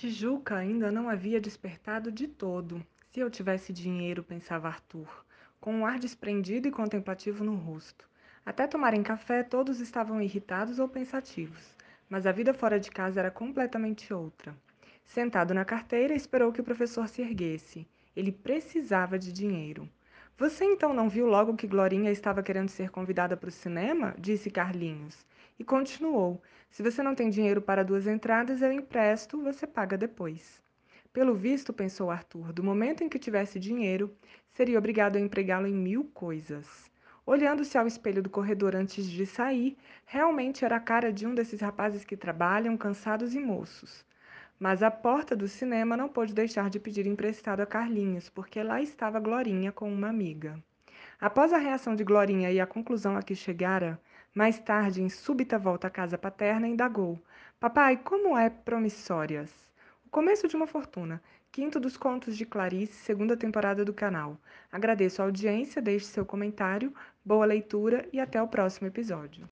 Tijuca ainda não havia despertado de todo. Se eu tivesse dinheiro, pensava Arthur, com um ar desprendido e contemplativo no rosto. Até tomarem café, todos estavam irritados ou pensativos, mas a vida fora de casa era completamente outra. Sentado na carteira, esperou que o professor se erguesse. Ele precisava de dinheiro. Você então não viu logo que Glorinha estava querendo ser convidada para o cinema? disse Carlinhos. E continuou: Se você não tem dinheiro para duas entradas, eu empresto, você paga depois. Pelo visto, pensou Arthur, do momento em que tivesse dinheiro, seria obrigado a empregá-lo em mil coisas. Olhando-se ao espelho do corredor antes de sair, realmente era a cara de um desses rapazes que trabalham, cansados e moços. Mas à porta do cinema não pôde deixar de pedir emprestado a Carlinhos, porque lá estava Glorinha com uma amiga. Após a reação de Glorinha e a conclusão a que chegara, mais tarde, em súbita volta à casa paterna, indagou: Papai, como é Promissórias? O começo de uma fortuna. Quinto dos contos de Clarice, segunda temporada do canal. Agradeço a audiência, deixe seu comentário, boa leitura e até o próximo episódio.